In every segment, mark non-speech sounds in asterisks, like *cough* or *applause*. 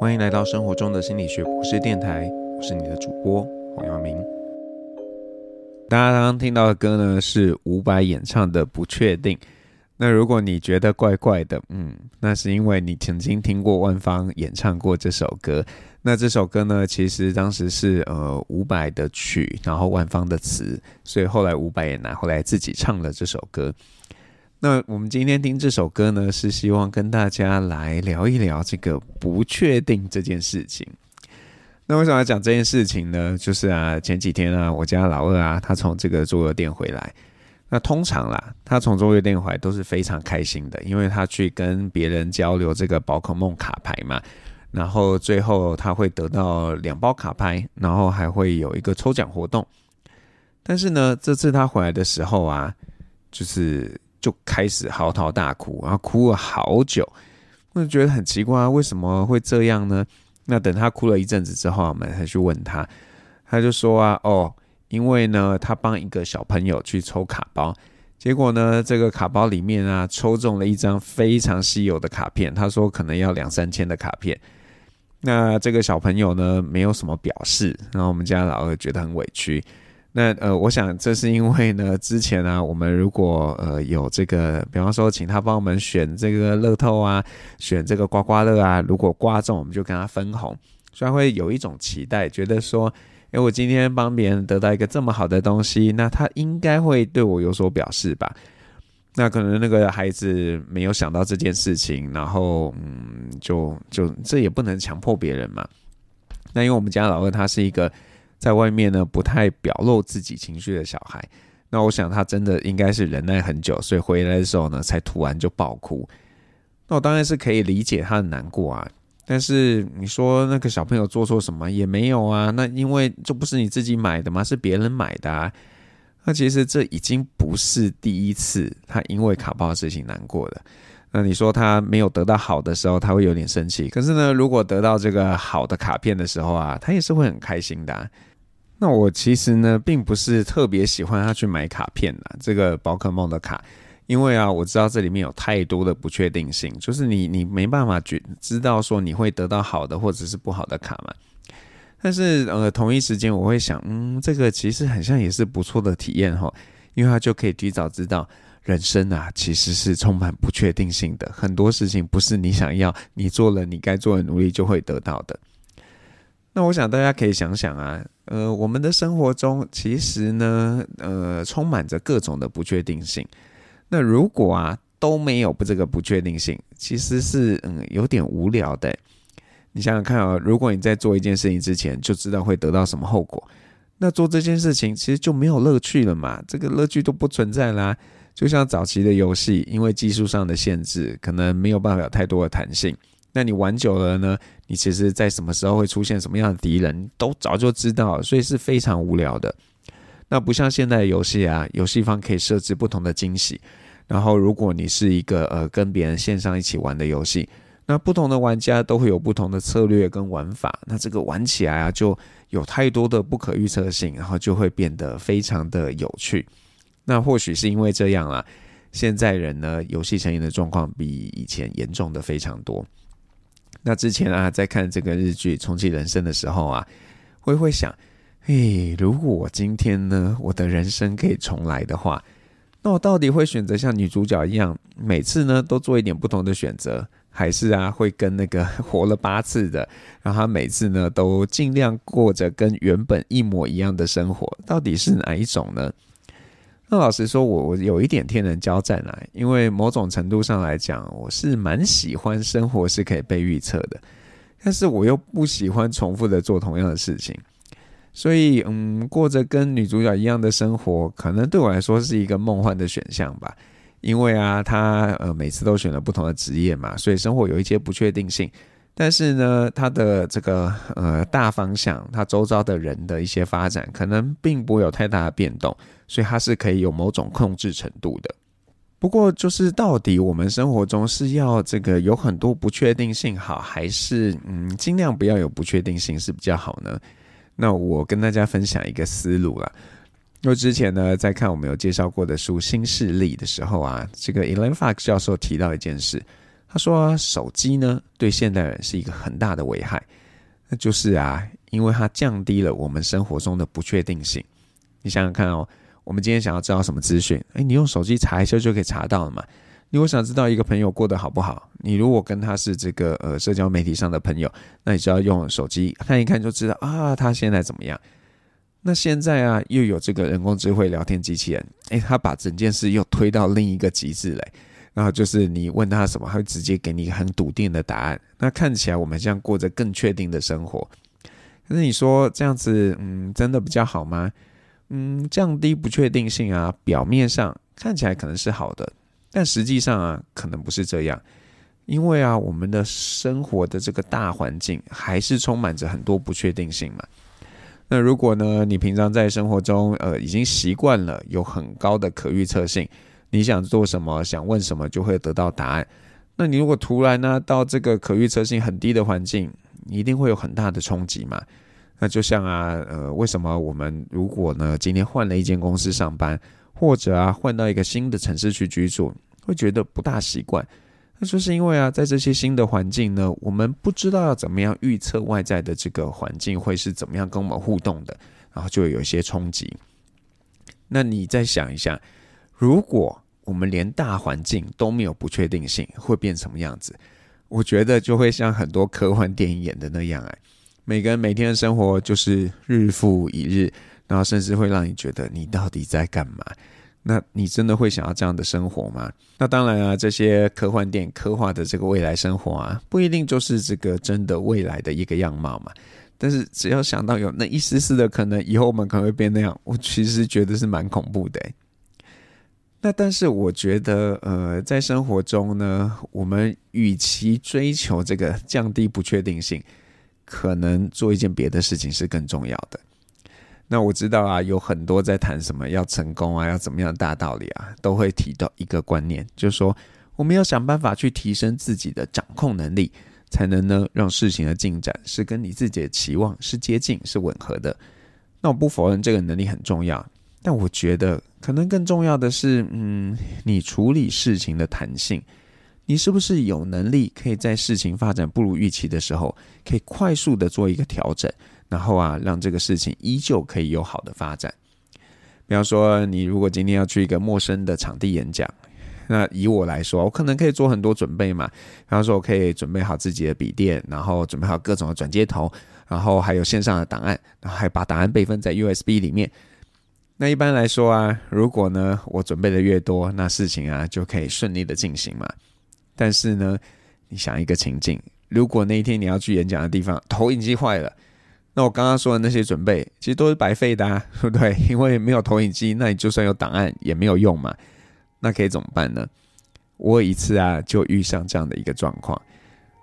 欢迎来到生活中的心理学博士电台，我是你的主播黄耀明。大家刚刚听到的歌呢，是伍佰演唱的《不确定》。那如果你觉得怪怪的，嗯，那是因为你曾经听过万芳演唱过这首歌。那这首歌呢，其实当时是呃伍佰的曲，然后万芳的词，所以后来伍佰也拿回来自己唱了这首歌。那我们今天听这首歌呢，是希望跟大家来聊一聊这个不确定这件事情。那为什么要讲这件事情呢？就是啊，前几天啊，我家老二啊，他从这个桌游店回来。那通常啦，他从桌游店回来都是非常开心的，因为他去跟别人交流这个宝可梦卡牌嘛，然后最后他会得到两包卡牌，然后还会有一个抽奖活动。但是呢，这次他回来的时候啊，就是就开始嚎啕大哭，然后哭了好久，我就觉得很奇怪啊，为什么会这样呢？那等他哭了一阵子之后，我们才去问他，他就说啊，哦。因为呢，他帮一个小朋友去抽卡包，结果呢，这个卡包里面啊，抽中了一张非常稀有的卡片。他说可能要两三千的卡片。那这个小朋友呢，没有什么表示，然后我们家老二觉得很委屈。那呃，我想这是因为呢，之前啊，我们如果呃有这个，比方说请他帮我们选这个乐透啊，选这个刮刮乐啊，如果刮中，我们就跟他分红，虽然会有一种期待，觉得说。诶，我今天帮别人得到一个这么好的东西，那他应该会对我有所表示吧？那可能那个孩子没有想到这件事情，然后嗯，就就这也不能强迫别人嘛。那因为我们家老二他是一个在外面呢不太表露自己情绪的小孩，那我想他真的应该是忍耐很久，所以回来的时候呢才突然就爆哭。那我当然是可以理解他的难过啊。但是你说那个小朋友做错什么也没有啊？那因为这不是你自己买的吗？是别人买的啊。那其实这已经不是第一次他因为卡包的事情难过了。那你说他没有得到好的时候，他会有点生气。可是呢，如果得到这个好的卡片的时候啊，他也是会很开心的啊。那我其实呢，并不是特别喜欢他去买卡片的，这个宝可梦的卡。因为啊，我知道这里面有太多的不确定性，就是你你没办法觉知道说你会得到好的或者是不好的卡嘛。但是呃，同一时间我会想，嗯，这个其实很像也是不错的体验哈，因为他就可以提早知道人生啊其实是充满不确定性的，很多事情不是你想要，你做了你该做的努力就会得到的。那我想大家可以想想啊，呃，我们的生活中其实呢，呃，充满着各种的不确定性。那如果啊都没有不这个不确定性，其实是嗯有点无聊的。你想想看啊，如果你在做一件事情之前就知道会得到什么后果，那做这件事情其实就没有乐趣了嘛，这个乐趣都不存在啦。就像早期的游戏，因为技术上的限制，可能没有办法有太多的弹性。那你玩久了呢，你其实在什么时候会出现什么样的敌人，都早就知道，所以是非常无聊的。那不像现在的游戏啊，游戏方可以设置不同的惊喜。然后，如果你是一个呃跟别人线上一起玩的游戏，那不同的玩家都会有不同的策略跟玩法。那这个玩起来啊，就有太多的不可预测性，然后就会变得非常的有趣。那或许是因为这样啦，现在人呢，游戏成瘾的状况比以前严重的非常多。那之前啊，在看这个日剧《重启人生》的时候啊，会会想。嘿，如果我今天呢，我的人生可以重来的话，那我到底会选择像女主角一样，每次呢都做一点不同的选择，还是啊会跟那个 *laughs* 活了八次的，让他每次呢都尽量过着跟原本一模一样的生活？到底是哪一种呢？那老实说，我我有一点天人交战啊，因为某种程度上来讲，我是蛮喜欢生活是可以被预测的，但是我又不喜欢重复的做同样的事情。所以，嗯，过着跟女主角一样的生活，可能对我来说是一个梦幻的选项吧。因为啊，她呃每次都选了不同的职业嘛，所以生活有一些不确定性。但是呢，它的这个呃大方向，它周遭的人的一些发展，可能并不有太大的变动，所以它是可以有某种控制程度的。不过，就是到底我们生活中是要这个有很多不确定性好，还是嗯尽量不要有不确定性是比较好呢？那我跟大家分享一个思路啦。因为之前呢，在看我们有介绍过的书《新势力》的时候啊，这个 Elon Fox 教授提到一件事，他说，啊手机呢对现代人是一个很大的危害，那就是啊，因为它降低了我们生活中的不确定性。你想想看哦，我们今天想要知道什么资讯，诶，你用手机查一下就可以查到了嘛。你如果想知道一个朋友过得好不好，你如果跟他是这个呃社交媒体上的朋友，那你就要用手机看一看就知道啊，他现在怎么样。那现在啊，又有这个人工智慧聊天机器人，诶，他把整件事又推到另一个极致嘞。然后就是你问他什么，他会直接给你一个很笃定的答案。那看起来我们这样过着更确定的生活。可是你说这样子，嗯，真的比较好吗？嗯，降低不确定性啊，表面上看起来可能是好的。但实际上啊，可能不是这样，因为啊，我们的生活的这个大环境还是充满着很多不确定性嘛。那如果呢，你平常在生活中，呃，已经习惯了有很高的可预测性，你想做什么，想问什么，就会得到答案。那你如果突然呢，到这个可预测性很低的环境，一定会有很大的冲击嘛。那就像啊，呃，为什么我们如果呢，今天换了一间公司上班？或者啊，换到一个新的城市去居住，会觉得不大习惯。那就是因为啊，在这些新的环境呢，我们不知道要怎么样预测外在的这个环境会是怎么样跟我们互动的，然后就有一些冲击。那你再想一下，如果我们连大环境都没有不确定性，会变什么样子？我觉得就会像很多科幻电影演的那样，哎，每个人每天的生活就是日复一日。然后甚至会让你觉得你到底在干嘛？那你真的会想要这样的生活吗？那当然啊，这些科幻电影刻画的这个未来生活啊，不一定就是这个真的未来的一个样貌嘛。但是只要想到有那一丝丝的可能，以后我们可能会变那样，我其实觉得是蛮恐怖的。那但是我觉得，呃，在生活中呢，我们与其追求这个降低不确定性，可能做一件别的事情是更重要的。那我知道啊，有很多在谈什么要成功啊，要怎么样大道理啊，都会提到一个观念，就是说我们要想办法去提升自己的掌控能力，才能呢让事情的进展是跟你自己的期望是接近、是吻合的。那我不否认这个能力很重要，但我觉得可能更重要的是，嗯，你处理事情的弹性，你是不是有能力可以在事情发展不如预期的时候，可以快速的做一个调整。然后啊，让这个事情依旧可以有好的发展。比方说，你如果今天要去一个陌生的场地演讲，那以我来说，我可能可以做很多准备嘛。比方说，我可以准备好自己的笔电，然后准备好各种的转接头，然后还有线上的档案，然后还把档案备份在 USB 里面。那一般来说啊，如果呢我准备的越多，那事情啊就可以顺利的进行嘛。但是呢，你想一个情境，如果那一天你要去演讲的地方投影机坏了。那我刚刚说的那些准备，其实都是白费的啊，*laughs* 对不对？因为没有投影机，那你就算有档案也没有用嘛。那可以怎么办呢？我有一次啊，就遇上这样的一个状况。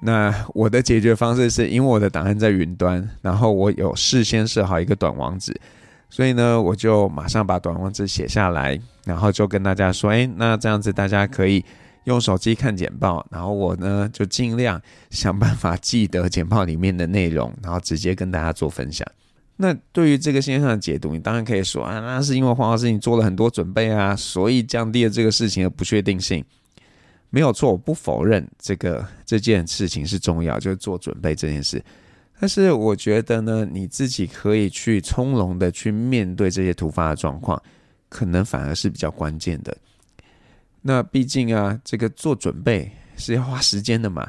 那我的解决方式是因为我的档案在云端，然后我有事先设好一个短网址，所以呢，我就马上把短文字写下来，然后就跟大家说：哎，那这样子大家可以。用手机看简报，然后我呢就尽量想办法记得简报里面的内容，然后直接跟大家做分享。*laughs* 那对于这个现象的解读，你当然可以说啊，那是因为黄老师你做了很多准备啊，所以降低了这个事情的不确定性。没有错，我不否认这个这件事情是重要，就是做准备这件事。但是我觉得呢，你自己可以去从容的去面对这些突发的状况，可能反而是比较关键的。那毕竟啊，这个做准备是要花时间的嘛。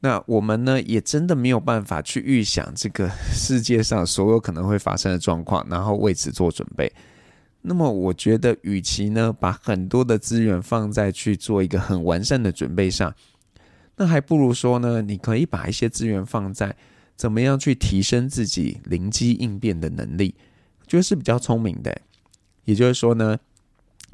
那我们呢，也真的没有办法去预想这个 *laughs* 世界上所有可能会发生的状况，然后为此做准备。那么，我觉得，与其呢把很多的资源放在去做一个很完善的准备上，那还不如说呢，你可以把一些资源放在怎么样去提升自己灵机应变的能力，我觉得是比较聪明的。也就是说呢。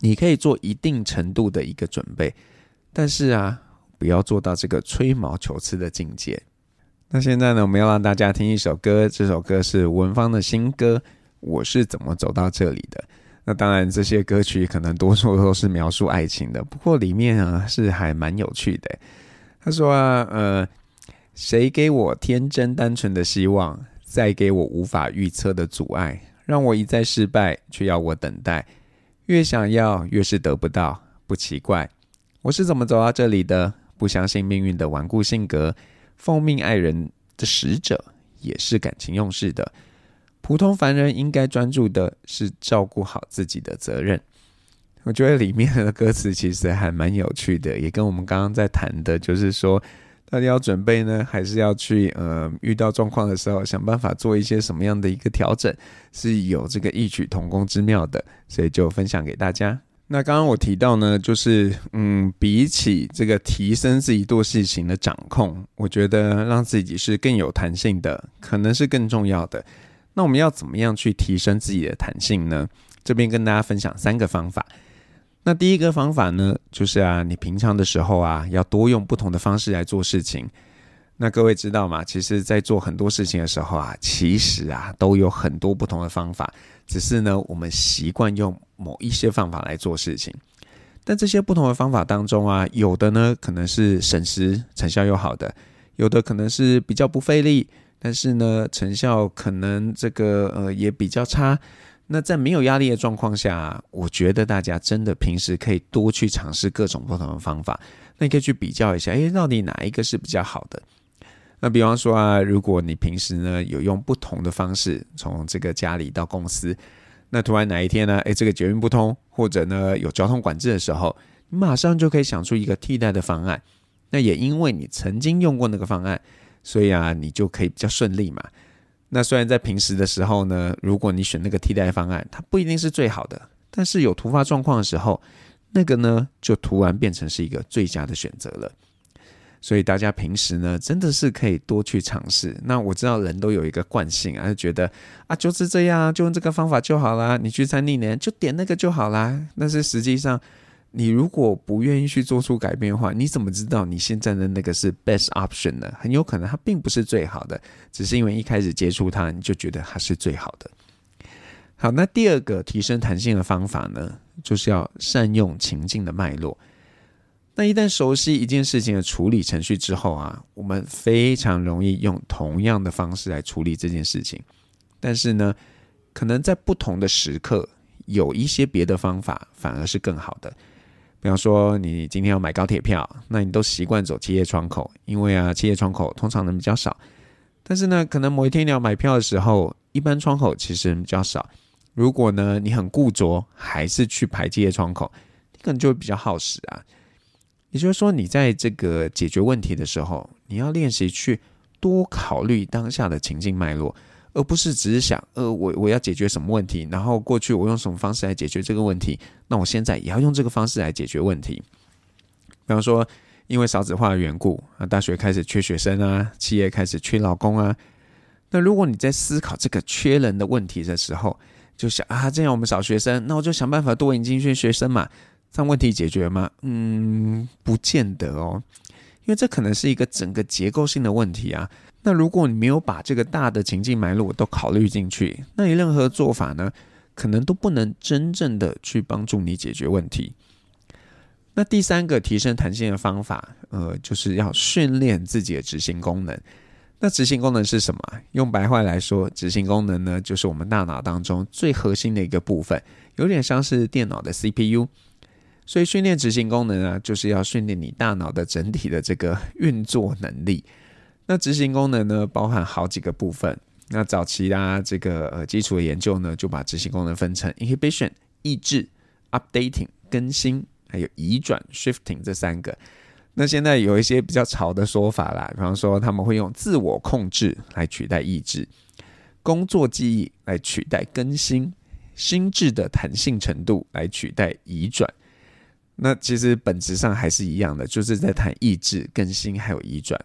你可以做一定程度的一个准备，但是啊，不要做到这个吹毛求疵的境界。那现在呢，我们要让大家听一首歌，这首歌是文芳的新歌《我是怎么走到这里的》。那当然，这些歌曲可能多数都是描述爱情的，不过里面啊是还蛮有趣的。他说啊，呃，谁给我天真单纯的希望，再给我无法预测的阻碍，让我一再失败，却要我等待。越想要，越是得不到，不奇怪。我是怎么走到这里的？不相信命运的顽固性格，奉命爱人的使者，也是感情用事的。普通凡人应该专注的是照顾好自己的责任。我觉得里面的歌词其实还蛮有趣的，也跟我们刚刚在谈的，就是说到底要准备呢，还是要去呃遇到状况的时候想办法做一些什么样的一个调整，是有这个异曲同工之妙的，所以就分享给大家。那刚刚我提到呢，就是嗯，比起这个提升自己做事情的掌控，我觉得让自己是更有弹性的，可能是更重要的。那我们要怎么样去提升自己的弹性呢？这边跟大家分享三个方法。那第一个方法呢，就是啊，你平常的时候啊，要多用不同的方式来做事情。那各位知道吗？其实，在做很多事情的时候啊，其实啊，都有很多不同的方法，只是呢，我们习惯用某一些方法来做事情。但这些不同的方法当中啊，有的呢，可能是省时、成效又好的；有的可能是比较不费力，但是呢，成效可能这个呃也比较差。那在没有压力的状况下，我觉得大家真的平时可以多去尝试各种不同的方法。那你可以去比较一下，诶，到底哪一个是比较好的？那比方说啊，如果你平时呢有用不同的方式从这个家里到公司，那突然哪一天呢，诶，这个捷运不通，或者呢有交通管制的时候，你马上就可以想出一个替代的方案。那也因为你曾经用过那个方案，所以啊，你就可以比较顺利嘛。那虽然在平时的时候呢，如果你选那个替代方案，它不一定是最好的，但是有突发状况的时候，那个呢就突然变成是一个最佳的选择了。所以大家平时呢真的是可以多去尝试。那我知道人都有一个惯性啊，就觉得啊就是这样，就用这个方法就好啦。你去餐厅呢就点那个就好啦。但是实际上。你如果不愿意去做出改变的话，你怎么知道你现在的那个是 best option 呢？很有可能它并不是最好的，只是因为一开始接触它，你就觉得它是最好的。好，那第二个提升弹性的方法呢，就是要善用情境的脉络。那一旦熟悉一件事情的处理程序之后啊，我们非常容易用同样的方式来处理这件事情。但是呢，可能在不同的时刻，有一些别的方法反而是更好的。比方说，你今天要买高铁票，那你都习惯走企业窗口，因为啊，企业窗口通常人比较少。但是呢，可能某一天你要买票的时候，一般窗口其实人比较少。如果呢，你很固着，还是去排企业窗口，你可能就会比较耗时啊。也就是说，你在这个解决问题的时候，你要练习去多考虑当下的情境脉络。而不是只是想，呃，我我要解决什么问题，然后过去我用什么方式来解决这个问题，那我现在也要用这个方式来解决问题。比方说，因为少子化的缘故啊，大学开始缺学生啊，企业开始缺劳工啊。那如果你在思考这个缺人的问题的时候，就想啊，这样我们少学生，那我就想办法多引进一些学生嘛，这样问题解决吗？嗯，不见得哦，因为这可能是一个整个结构性的问题啊。那如果你没有把这个大的情境脉络都考虑进去，那你任何做法呢，可能都不能真正的去帮助你解决问题。那第三个提升弹性的方法，呃，就是要训练自己的执行功能。那执行功能是什么？用白话来说，执行功能呢，就是我们大脑当中最核心的一个部分，有点像是电脑的 CPU。所以训练执行功能啊，就是要训练你大脑的整体的这个运作能力。那执行功能呢，包含好几个部分。那早期啊，这个呃基础的研究呢，就把执行功能分成 inhibition 抑制、updating 更新，还有移转 shifting 这三个。那现在有一些比较潮的说法啦，比方说他们会用自我控制来取代抑制，工作记忆来取代更新，心智的弹性程度来取代移转。那其实本质上还是一样的，就是在谈抑制、更新还有移转。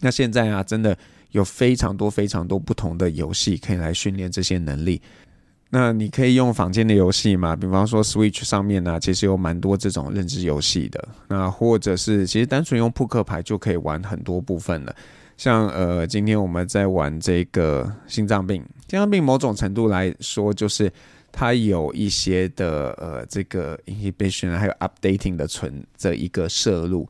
那现在啊，真的有非常多非常多不同的游戏可以来训练这些能力。那你可以用坊间的游戏嘛，比方说 Switch 上面呢，其实有蛮多这种认知游戏的。那或者是其实单纯用扑克牌就可以玩很多部分了。像呃，今天我们在玩这个心脏病，心脏病某种程度来说，就是它有一些的呃这个 inhibition 还有 updating 的存这一个摄入。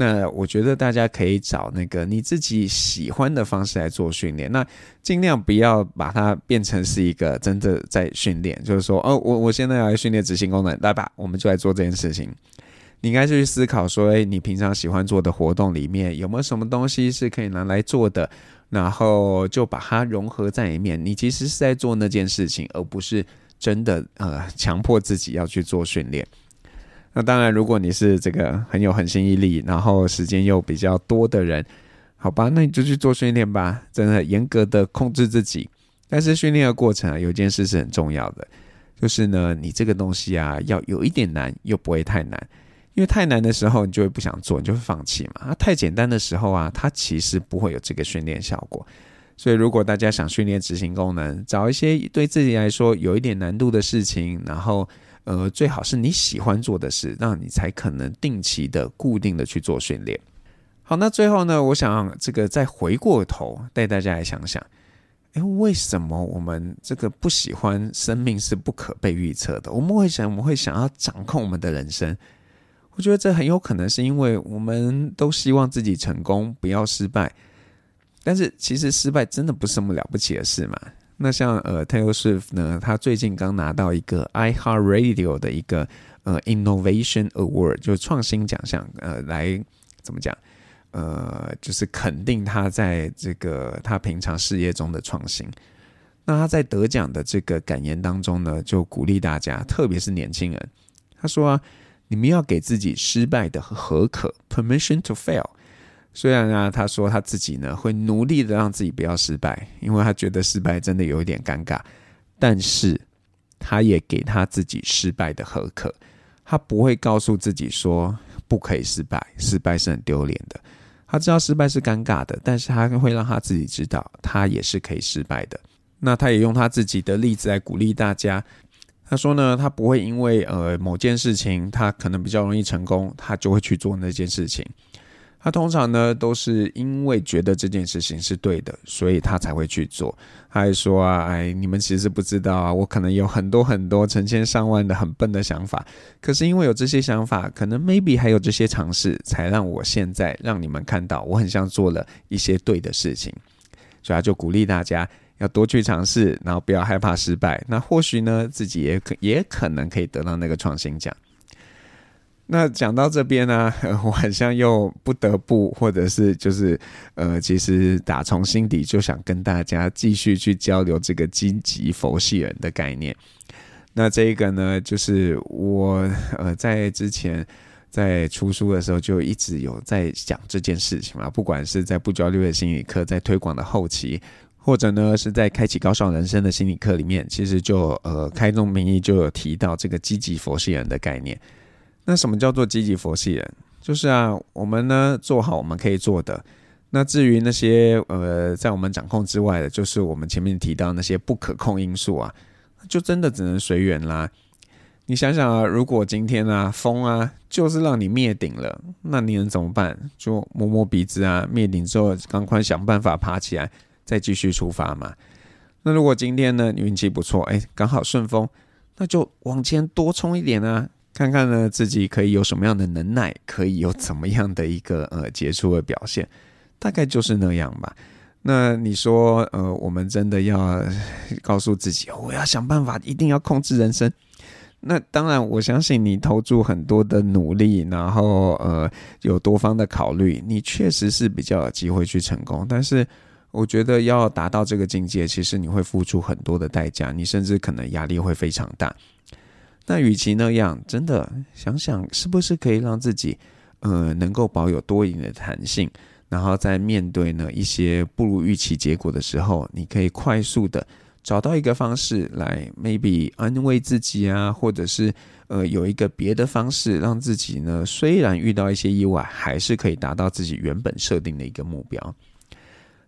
那我觉得大家可以找那个你自己喜欢的方式来做训练，那尽量不要把它变成是一个真的在训练，就是说，哦，我我现在要来训练执行功能，来吧，我们就来做这件事情。你应该去思考说，诶，你平常喜欢做的活动里面有没有什么东西是可以拿来做的？然后就把它融合在里面。你其实是在做那件事情，而不是真的呃强迫自己要去做训练。那当然，如果你是这个很有恒心毅力，然后时间又比较多的人，好吧，那你就去做训练吧。真的严格的控制自己。但是训练的过程啊，有一件事是很重要的，就是呢，你这个东西啊，要有一点难，又不会太难。因为太难的时候，你就会不想做，你就会放弃嘛。啊，太简单的时候啊，它其实不会有这个训练效果。所以，如果大家想训练执行功能，找一些对自己来说有一点难度的事情，然后呃，最好是你喜欢做的事，让你才可能定期的、固定的去做训练。好，那最后呢，我想这个再回过头带大家来想想，诶，为什么我们这个不喜欢生命是不可被预测的？我们会想，我们会想要掌控我们的人生。我觉得这很有可能是因为我们都希望自己成功，不要失败。但是其实失败真的不是什么了不起的事嘛。那像呃 Taylor Swift 呢，他最近刚拿到一个 iHeartRadio 的一个呃 Innovation Award，就是创新奖项，呃，来怎么讲？呃，就是肯定他在这个他平常事业中的创新。那他在得奖的这个感言当中呢，就鼓励大家，特别是年轻人，他说啊。你们要给自己失败的合可 （permission to fail）。虽然啊，他说他自己呢会努力的让自己不要失败，因为他觉得失败真的有一点尴尬。但是，他也给他自己失败的合可。他不会告诉自己说不可以失败，失败是很丢脸的。他知道失败是尴尬的，但是他会让他自己知道，他也是可以失败的。那他也用他自己的例子来鼓励大家。他说呢，他不会因为呃某件事情他可能比较容易成功，他就会去做那件事情。他通常呢都是因为觉得这件事情是对的，所以他才会去做。他还说啊，哎，你们其实不知道啊，我可能有很多很多成千上万的很笨的想法，可是因为有这些想法，可能 maybe 还有这些尝试，才让我现在让你们看到我很像做了一些对的事情。所以他就鼓励大家。要多去尝试，然后不要害怕失败。那或许呢，自己也可也可能可以得到那个创新奖。那讲到这边呢，我好像又不得不，或者是就是呃，其实打从心底就想跟大家继续去交流这个积极佛系人的概念。那这一个呢，就是我呃在之前在出书的时候就一直有在讲这件事情嘛，不管是在不焦虑的心理课，在推广的后期。或者呢，是在开启高尚人生的心理课里面，其实就呃开宗明义就有提到这个积极佛系人的概念。那什么叫做积极佛系人？就是啊，我们呢做好我们可以做的。那至于那些呃在我们掌控之外的，就是我们前面提到那些不可控因素啊，就真的只能随缘啦。你想想啊，如果今天啊风啊就是让你灭顶了，那你能怎么办？就摸摸鼻子啊，灭顶之后赶快想办法爬起来。再继续出发嘛？那如果今天呢，你运气不错，哎，刚好顺风，那就往前多冲一点啊！看看呢，自己可以有什么样的能耐，可以有怎么样的一个呃杰出的表现，大概就是那样吧。那你说，呃，我们真的要告诉自己，我要想办法，一定要控制人生。那当然，我相信你投注很多的努力，然后呃有多方的考虑，你确实是比较有机会去成功，但是。我觉得要达到这个境界，其实你会付出很多的代价，你甚至可能压力会非常大。那与其那样，真的想想是不是可以让自己，呃，能够保有多一点的弹性，然后在面对呢一些不如预期结果的时候，你可以快速的找到一个方式来，maybe 安慰自己啊，或者是呃有一个别的方式，让自己呢虽然遇到一些意外，还是可以达到自己原本设定的一个目标。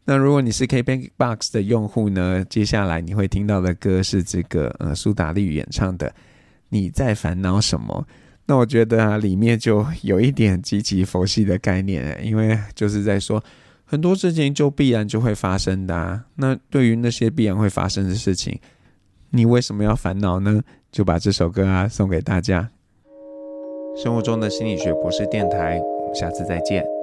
那如果你是 K Bank Box 的用户呢？接下来你会听到的歌是这个呃苏打绿演唱的《你在烦恼什么》。那我觉得啊，里面就有一点积极佛系的概念，因为就是在说很多事情就必然就会发生的啊。那对于那些必然会发生的事情，你为什么要烦恼呢？就把这首歌啊送给大家。生活中的心理学博士电台，我们下次再见。